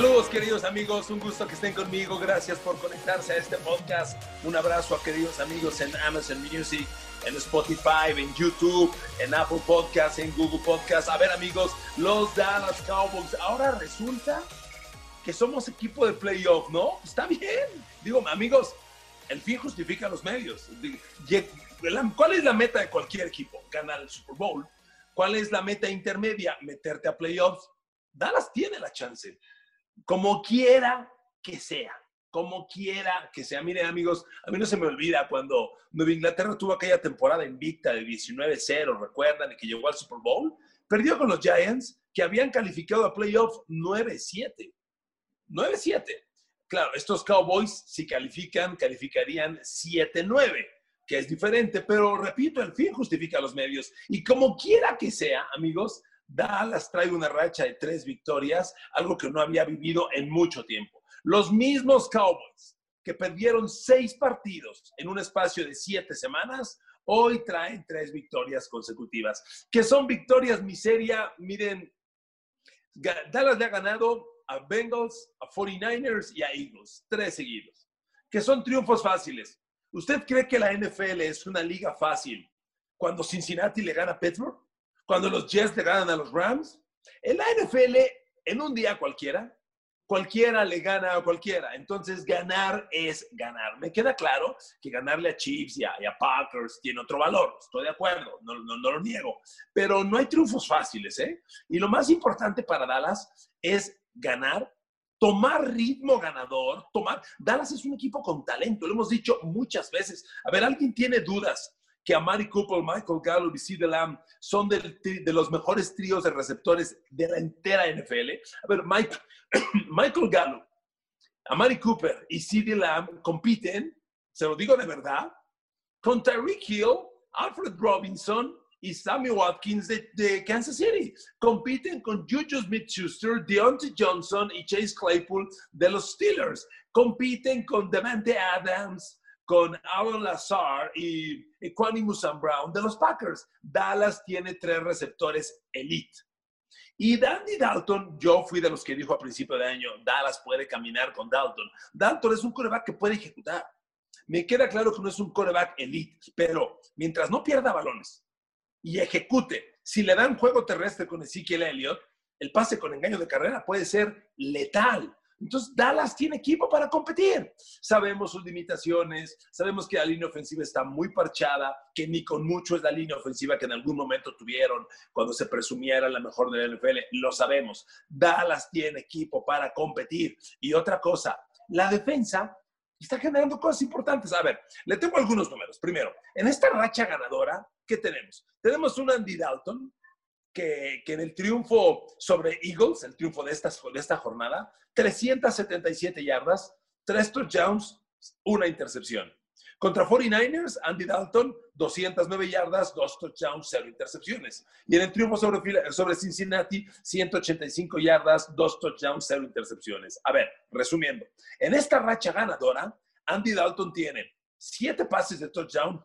Saludos queridos amigos, un gusto que estén conmigo, gracias por conectarse a este podcast. Un abrazo a queridos amigos en Amazon Music, en Spotify, en YouTube, en Apple Podcasts, en Google Podcasts. A ver amigos, los Dallas Cowboys. Ahora resulta que somos equipo de playoff, ¿no? Está bien. Digo, amigos, el fin justifica los medios. ¿Cuál es la meta de cualquier equipo? Ganar el Super Bowl. ¿Cuál es la meta intermedia? Meterte a playoffs. Dallas tiene la chance como quiera que sea, como quiera que sea. Miren amigos, a mí no se me olvida cuando Nueva Inglaterra tuvo aquella temporada invicta de 19-0, recuerdan, que llegó al Super Bowl, perdió con los Giants que habían calificado a playoff 9-7. 9-7. Claro, estos Cowboys, si califican, calificarían 7-9, que es diferente, pero repito, el fin justifica los medios. Y como quiera que sea, amigos, Dallas trae una racha de tres victorias, algo que no había vivido en mucho tiempo. Los mismos Cowboys que perdieron seis partidos en un espacio de siete semanas, hoy traen tres victorias consecutivas, que son victorias miseria. Miren, Dallas le ha ganado a Bengals, a 49ers y a Eagles, tres seguidos, que son triunfos fáciles. ¿Usted cree que la NFL es una liga fácil cuando Cincinnati le gana a Pittsburgh? Cuando los Jets le ganan a los Rams. En la NFL, en un día cualquiera, cualquiera le gana a cualquiera. Entonces, ganar es ganar. Me queda claro que ganarle a Chiefs y a, Packers tiene otro valor. Estoy de acuerdo, no, no, lo niego. Pero no hay triunfos fáciles, ¿eh? Y lo más importante para Dallas es ganar tomar ritmo ganador, tomar. Dallas es un equipo con talento, lo hemos dicho muchas veces. A ver, ¿alguien tiene dudas que Amari Cooper, Michael Gallup y CeeDee Lamb son de, los mejores tríos de receptores de la entera NFL. A ver, Michael Gallup, Amari Cooper y CeeDee Lamb compiten, se lo digo de verdad, con Tyreek Hill, Alfred Robinson y Sammy Watkins de, Kansas City. Compiten con Juju Smith-Schuster, Deontay Johnson y Chase Claypool de los Steelers. Compiten con Devante Adams, con Aaron Lazar y Equanimus Brown de los Packers. Dallas tiene tres receptores elite. Y Dandy Dalton, yo fui de los que dijo a principio de año, Dallas puede caminar con Dalton. Dalton es un coreback que puede ejecutar. Me queda claro que no es un coreback elite, pero mientras no pierda balones y ejecute, si le dan juego terrestre con Ezekiel Elliott, el pase con engaño de carrera puede ser letal. Entonces, Dallas tiene equipo para competir. Sabemos sus limitaciones, sabemos que la línea ofensiva está muy parchada, que ni con mucho es la línea ofensiva que en algún momento tuvieron cuando se presumiera la mejor de la NFL. Lo sabemos. Dallas tiene equipo para competir. Y otra cosa, la defensa está generando cosas importantes. A ver, le tengo algunos números. Primero, en esta racha ganadora, ¿qué tenemos? Tenemos un Andy Dalton que, en el triunfo sobre Eagles, el triunfo de esta, de esta jornada, 377 yardas, 3 touchdowns, una intercepción. Contra 49ers, Andy Dalton, 209 yardas, 2 touchdowns, 0 intercepciones. Y en el triunfo sobre, sobre Cincinnati, 185 yardas, 2 touchdowns, 0 intercepciones. A ver, resumiendo, en esta racha ganadora, Andy Dalton tiene 7 pases de touchdown,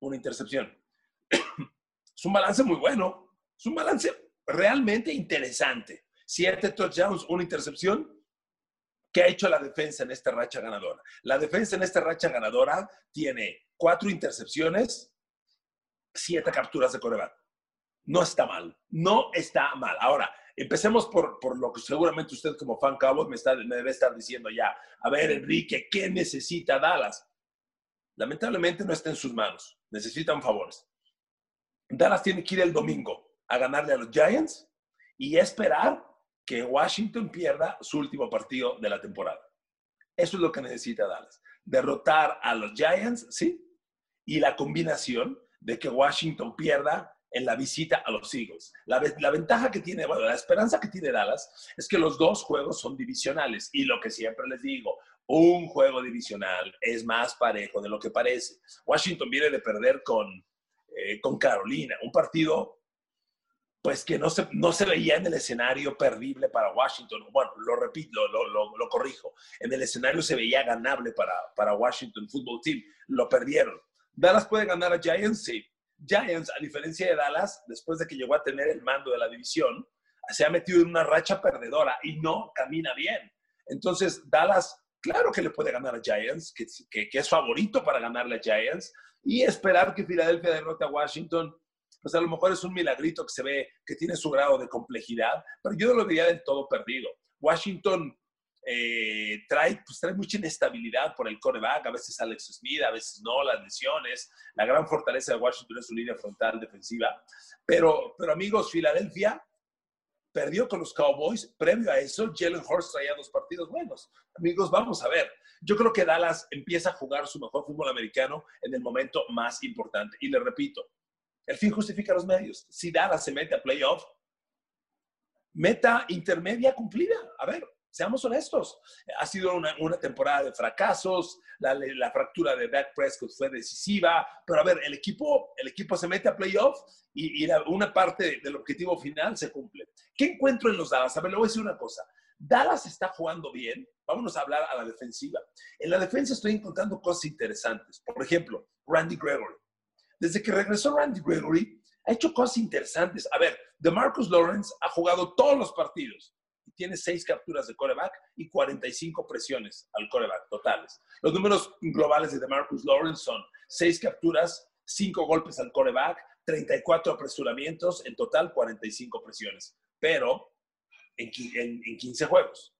una intercepción. es un balance muy bueno. Es un balance realmente interesante. Siete touchdowns, una intercepción. ¿Qué ha hecho la defensa en esta racha ganadora? La defensa en esta racha ganadora tiene cuatro intercepciones, siete capturas de coreback. No está mal, no está mal. Ahora, empecemos por, por lo que seguramente usted como fan me, me debe estar diciendo ya. A ver, Enrique, ¿qué necesita Dallas? Lamentablemente no está en sus manos. Necesitan favores. Dallas tiene que ir el domingo a ganarle a los Giants y esperar que Washington pierda su último partido de la temporada. Eso es lo que necesita Dallas. Derrotar a los Giants, ¿sí? Y la combinación de que Washington pierda en la visita a los Eagles. La, ventaja que tiene, bueno, la esperanza que tiene Dallas es que los dos juegos son divisionales. Y lo que siempre les digo, un juego divisional es más parejo de lo que parece. Washington viene de perder con, eh, con Carolina, un partido pues que no se, no se veía en el escenario perdible para Washington. Bueno, lo repito, lo, lo, lo, corrijo. En el escenario se veía ganable para, para Washington Football Team. Lo perdieron. ¿Dallas puede ganar a Giants? Sí. Giants, a diferencia de Dallas, después de que llegó a tener el mando de la división, se ha metido en una racha perdedora y no camina bien. Entonces, Dallas, claro que le puede ganar a Giants, que, que, es favorito para ganarle a Giants, y esperar que Filadelfia derrote a Washington, pues a lo mejor es un milagrito que se ve que tiene su grado de complejidad, pero yo no lo diría del todo perdido. Washington eh, trae, pues trae mucha inestabilidad por el coreback, a veces Alex Smith, a veces no, las lesiones. La gran fortaleza de Washington es su línea frontal defensiva. Pero, pero amigos, Filadelfia perdió con los Cowboys. Previo a eso, Jalen Hurts traía dos partidos buenos. Amigos, vamos a ver. Yo creo que Dallas empieza a jugar su mejor fútbol americano en el momento más importante. Y le repito, el fin justifica los medios. Si Dallas se mete a playoff, meta intermedia cumplida. A ver, seamos honestos. Ha sido una, temporada de fracasos, la, fractura de Dak Prescott fue decisiva, pero a ver, el equipo, el equipo se mete a playoff y, y una parte del objetivo final se cumple. ¿Qué encuentro en los Dallas? A ver, le voy a decir una cosa. Dallas está jugando bien. Vámonos a hablar a la defensiva. En la defensa estoy encontrando cosas interesantes. Por ejemplo, Randy Gregory. Desde que regresó Randy Gregory, ha hecho cosas interesantes. A ver, DeMarcus Lawrence ha jugado todos los partidos tiene seis capturas de coreback y 45 presiones al coreback totales. Los números globales de DeMarcus Lawrence son seis capturas, cinco golpes al coreback, 34 apresuramientos, en total 45 presiones, pero en, en 15 juegos.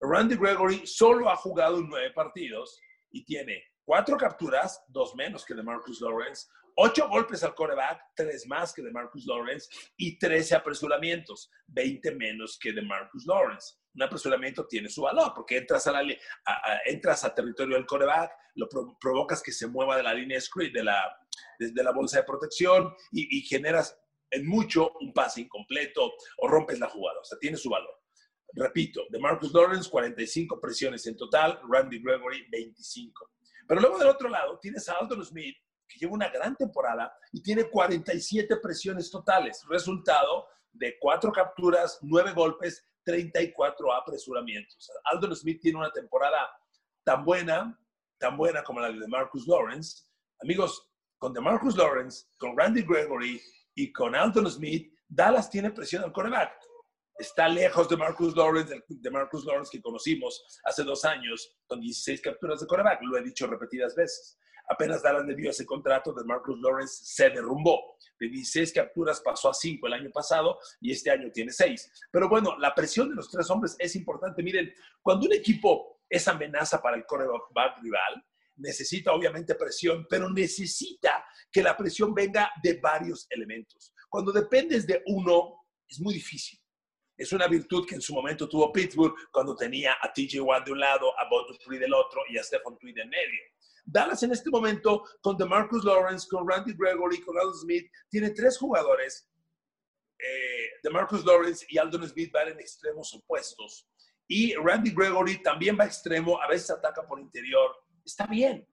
Randy Gregory solo ha jugado nueve partidos y tiene cuatro capturas, dos menos que de Marcus Lawrence, ocho golpes al coreback, tres más que de Marcus Lawrence y 13 apresuramientos, 20 menos que de Marcus Lawrence. Un apresuramiento tiene su valor porque entras a, la, entras a territorio del coreback, lo provocas que se mueva de la línea screen, de la, de, la bolsa de protección y, y generas en mucho un pase incompleto o rompes la jugada. O sea, tiene su valor. Repito, de Marcus Lawrence, 45 presiones en total, Randy Gregory, 25. Pero luego del otro lado tienes a Aldon Smith, que lleva una gran temporada y tiene 47 presiones totales. Resultado de cuatro capturas, nueve golpes, 34 apresuramientos. Aldon Smith tiene una temporada tan buena, tan buena como la de Marcus Lawrence. Amigos, con Marcus Lawrence, con Randy Gregory y con Aldon Smith, Dallas tiene presión al coreback. Está lejos de Marcus Lawrence, de Marcus Lawrence que conocimos hace dos años con 16 capturas de coreback. Lo he dicho repetidas veces. Apenas Dallas le dio ese contrato de Marcus Lawrence, se derrumbó. De 16 capturas pasó a 5 el año pasado y este año tiene 6. Pero bueno, la presión de los tres hombres es importante. Miren, cuando un equipo es amenaza para el coreback rival, necesita obviamente presión, pero necesita que la presión venga de varios elementos. Cuando dependes de uno, es muy difícil. Es una virtud que en su momento tuvo Pittsburgh cuando tenía a TJ Watt de un lado, a Bob del otro y a Stephen Tweed en medio. Dallas en este momento, con DeMarcus Lawrence, con Randy Gregory, con Aldon Smith, tiene tres jugadores. Eh, DeMarcus Lawrence y Aldon Smith van en extremos opuestos. Y Randy Gregory también va extremo, a veces ataca por interior. Está bien.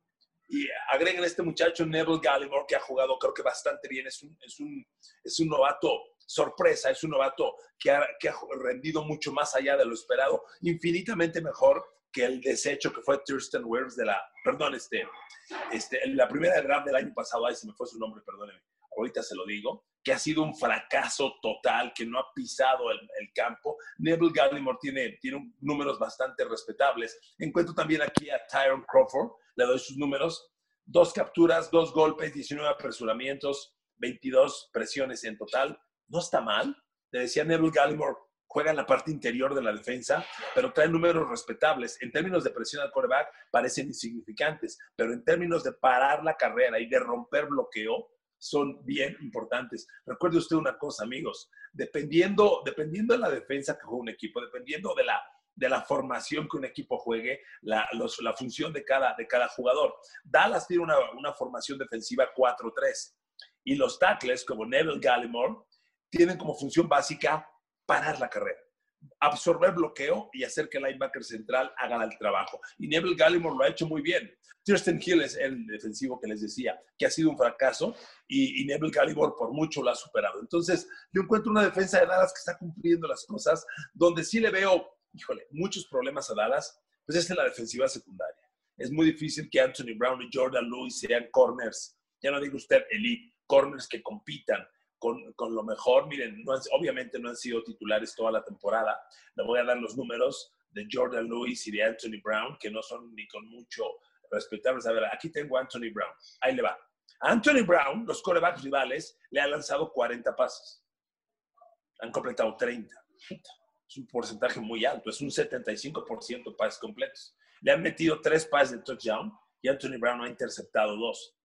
Y agreguen este muchacho Neville Gallimore, que ha jugado creo que bastante bien. Es un, es un, es un novato sorpresa, es un novato que ha, que ha rendido mucho más allá de lo esperado, infinitamente mejor que el desecho que fue Thurston Wirfs de la, perdón, este, este, la primera draft del año pasado, ahí se me fue su nombre, perdóneme, ahorita se lo digo, que ha sido un fracaso total, que no ha pisado el, campo. Neville Gallimore tiene, tiene números bastante respetables. Encuentro también aquí a Tyron Crawford, le doy sus números, dos capturas, dos golpes, 19 apresuramientos, 22 presiones en total. No está mal. Le decía Neville Gallimore, juega en la parte interior de la defensa, pero trae números respetables. En términos de presión al quarterback, parecen insignificantes, pero en términos de parar la carrera y de romper bloqueo, son bien importantes. Recuerde usted una cosa, amigos, dependiendo, dependiendo de la defensa que juega un equipo, dependiendo de la, de la formación que un equipo juegue, la, la función de cada, de cada jugador. Dallas tiene una, una formación defensiva 4-3 y los tackles, como Neville Gallimore, tienen como función básica parar la carrera, absorber bloqueo y hacer que el linebacker central haga el trabajo. Y Neville Gallimore lo ha hecho muy bien. Thurston Hill es el defensivo que les decía, que ha sido un fracaso y, Neville Gallimore por mucho lo ha superado. Entonces, yo encuentro una defensa de Dallas que está cumpliendo las cosas, donde sí le veo, híjole, muchos problemas a Dallas, pues es en la defensiva secundaria. Es muy difícil que Anthony Brown y Jordan Lewis sean corners, ya no digo usted elite, corners que compitan con, con lo mejor. Miren, no obviamente no han sido titulares toda la temporada. Le voy a dar los números de Jordan Lewis y de Anthony Brown, que no son ni con mucho respetables. A ver, aquí tengo a Anthony Brown. Ahí le va. Anthony Brown, los corebacks rivales, le han lanzado 40 pases. Han completado 30. Es un porcentaje muy alto, es un 75% de pases completos. Le han metido tres pases de touchdown y Anthony Brown ha interceptado dos.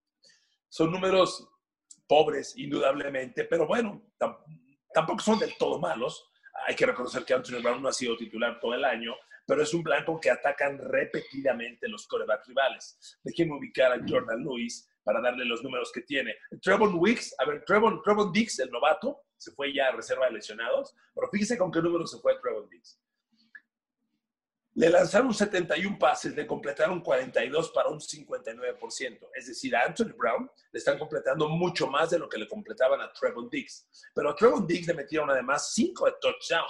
Son números pobres, indudablemente, pero bueno, tampoco son del todo malos. Hay que reconocer que Anthony Brown no ha sido titular todo el año, pero es un blanco que atacan repetidamente los corebacks rivales. Déjenme ubicar a Jordan Lewis para darle los números que tiene. Trevon Wicks, a ver, Trevon, Trevon Dix, el novato, se fue ya a reserva de lesionados, pero fíjese con qué número se fue Trevon Dix. Le lanzaron 71 pases, le completaron 42 para un 59%. Es decir, a Anthony Brown le están completando mucho más de lo que le completaban a Trevon Diggs. Pero a Trevon Diggs le metieron además 5 de touchdown.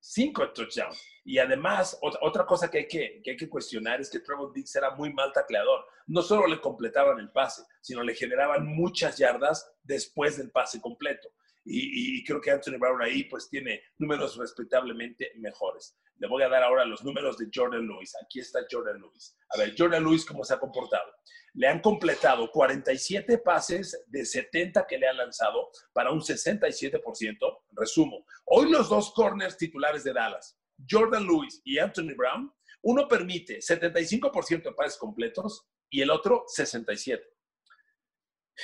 5 de touchdown. Y además, otra cosa que hay que, que hay que cuestionar es que Trevon Diggs era muy mal tacleador. No solo le completaban el pase, sino le generaban muchas yardas después del pase completo. Y, creo que Anthony Brown ahí pues tiene números respetablemente mejores. Le voy a dar ahora los números de Jordan Lewis. Aquí está Jordan Lewis. A ver, Jordan Lewis, ¿cómo se ha comportado? Le han completado 47 pases de 70 que le han lanzado para un 67%. Resumo, hoy los dos corners titulares de Dallas, Jordan Lewis y Anthony Brown, uno permite 75% de pases completos y el otro 67%.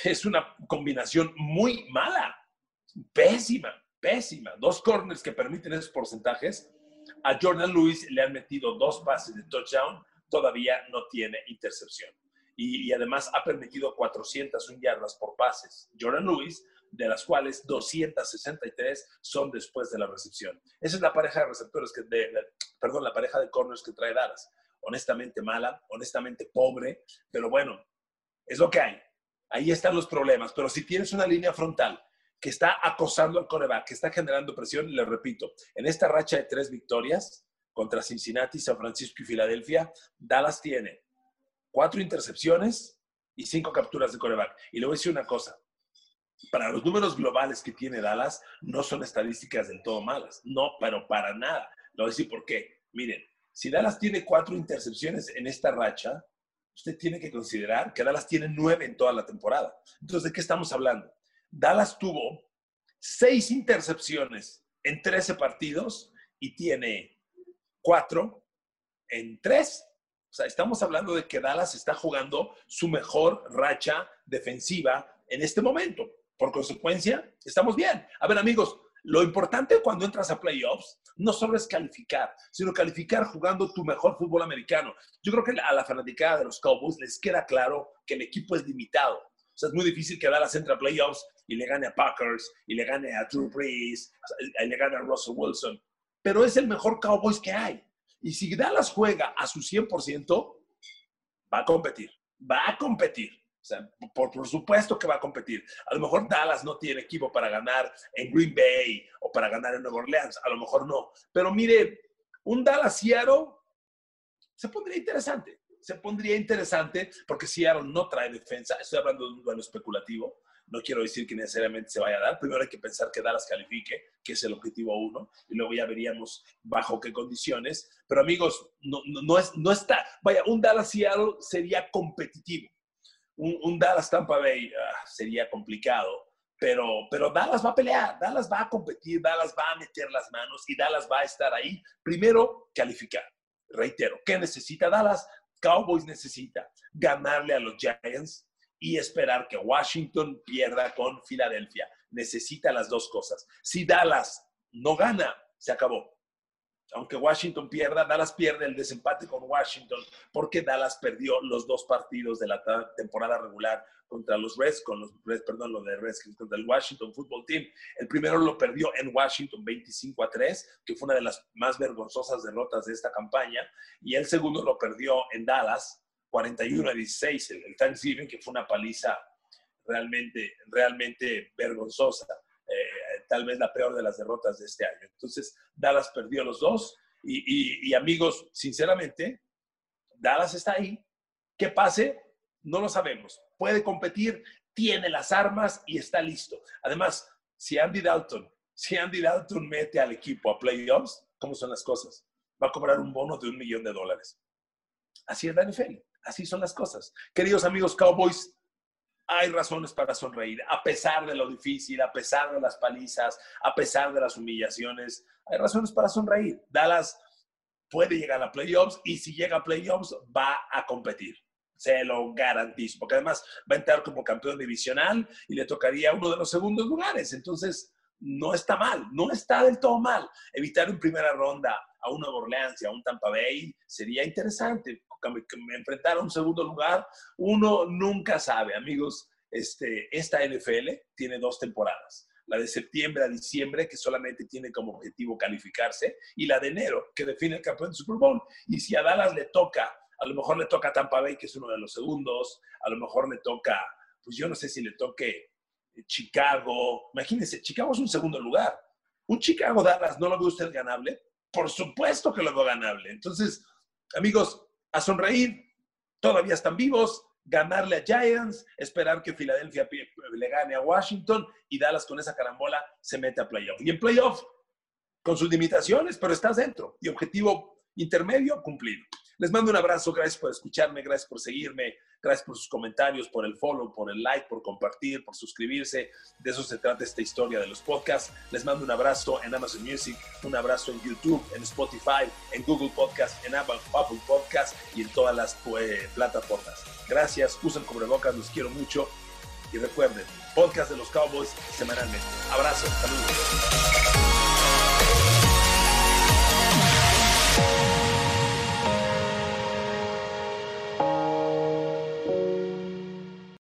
Es una combinación muy mala pésima, pésima. Dos corners que permiten esos porcentajes. A Jordan Lewis le han metido dos pases de touchdown, todavía no tiene intercepción. Y, además ha permitido 401 yardas por pases. Jordan Lewis, de las cuales 263 son después de la recepción. Esa es la pareja de receptores que, de, perdón, la pareja de corners que trae Dallas. Honestamente mala, honestamente pobre, pero bueno, es lo que hay. Ahí están los problemas. Pero si tienes una línea frontal que está acosando al coreback, que está generando presión, le repito, en esta racha de tres victorias contra Cincinnati, San Francisco y Filadelfia, Dallas tiene cuatro intercepciones y cinco capturas de coreback. Y le voy a decir una cosa, para los números globales que tiene Dallas, no son estadísticas del todo malas, no, pero para nada. Le voy a decir por qué. Miren, si Dallas tiene cuatro intercepciones en esta racha, usted tiene que considerar que Dallas tiene nueve en toda la temporada. Entonces, ¿de qué estamos hablando? Dallas tuvo seis intercepciones en 13 partidos y tiene cuatro en tres. O sea, estamos hablando de que Dallas está jugando su mejor racha defensiva en este momento. Por consecuencia, estamos bien. A ver, amigos, lo importante cuando entras a playoffs no solo es calificar, sino calificar jugando tu mejor fútbol americano. Yo creo que a la fanaticada de los Cowboys les queda claro que el equipo es limitado. O sea, es muy difícil que Dallas entre a playoffs y le gane a Packers, y le gane a Drew Brees, y le gane a Russell Wilson. Pero es el mejor Cowboys que hay. Y si Dallas juega a su 100%, va a competir. Va a competir. O sea, por, por, supuesto que va a competir. A lo mejor Dallas no tiene equipo para ganar en Green Bay o para ganar en Nueva Orleans. A lo mejor no. Pero mire, un Dallas Seattle se pondría interesante. Se pondría interesante porque Seattle no trae defensa. Estoy hablando de un duelo especulativo. No quiero decir que necesariamente se vaya a dar. Primero hay que pensar que Dallas califique, que es el objetivo uno, y luego ya veríamos bajo qué condiciones. Pero amigos, no, no, es, no está. Vaya, un Dallas Seattle sería competitivo. Un, Dallas Tampa Bay ah, sería complicado. Pero, pero Dallas va a pelear, Dallas va a competir, Dallas va a meter las manos y Dallas va a estar ahí. Primero, calificar. Reitero, ¿qué necesita Dallas? Cowboys necesita ganarle a los Giants y esperar que Washington pierda con Filadelfia. Necesita las dos cosas. Si Dallas no gana, se acabó. Aunque Washington pierda, Dallas pierde el desempate con Washington porque Dallas perdió los dos partidos de la temporada regular contra los Reds, con los perdón, lo de Reds, contra el Washington Football Team. El primero lo perdió en Washington 25 a 3, que fue una de las más vergonzosas derrotas de esta campaña, y el segundo lo perdió en Dallas 41 a 16, el, Thanksgiving, que fue una paliza realmente, realmente vergonzosa. Tal vez la peor de las derrotas de este año. Entonces, Dallas perdió los dos y, y, amigos, sinceramente, Dallas está ahí. ¿Qué pase? No lo sabemos. puede competir, tiene las armas y está listo. Además, si Andy Dalton, si Andy Dalton mete al equipo a playoffs, ¿cómo son las cosas? Va a cobrar un bono de un millón de dólares. Así es la NFL, así son las cosas. Queridos amigos Cowboys, hay razones para sonreír, a pesar de lo difícil, a pesar de las palizas, a pesar de las humillaciones, hay razones para sonreír. Dallas puede llegar a playoffs y si llega a playoffs va a competir. Se lo garantizo, porque además va a entrar como campeón divisional y le tocaría uno de los segundos lugares. Entonces, no está mal, no está del todo mal. Evitar en primera ronda a una Orleans y a un Tampa Bay sería interesante. Enfrentar a un segundo lugar, uno nunca sabe, amigos. Este, esta NFL tiene dos temporadas la de septiembre a diciembre, que solamente tiene como objetivo calificarse, y la de enero, que define el campeón de Super Bowl. Y si a Dallas le toca, a lo mejor le toca a Tampa Bay, que es uno de los segundos, a lo mejor le toca, pues yo no sé si le toque Chicago. Imagínense, Chicago es un segundo lugar. Un Chicago-Dallas, ¿no lo ve usted ganable? Por supuesto que lo veo ganable. Entonces, amigos, sonreír, todavía están vivos, ganarle a Giants, esperar que Filadelfia le gane a Washington y Dallas con esa carambola se mete a playoff. Y en playoff, con sus limitaciones, pero estás dentro. Y objetivo intermedio cumplido. Les mando un abrazo, gracias por escucharme, gracias por seguirme, gracias por sus comentarios, por el follow, por el like, por compartir, por suscribirse. De eso se trata esta historia de los podcasts. Les mando un abrazo en Amazon Music, un abrazo en YouTube, en Spotify, en Google Podcast, en Apple, Podcast y en todas las pues, plataformas. Gracias, usen cubrebocas, los quiero mucho. Y recuerden, podcast de los Cowboys semanalmente. Abrazo, saludos.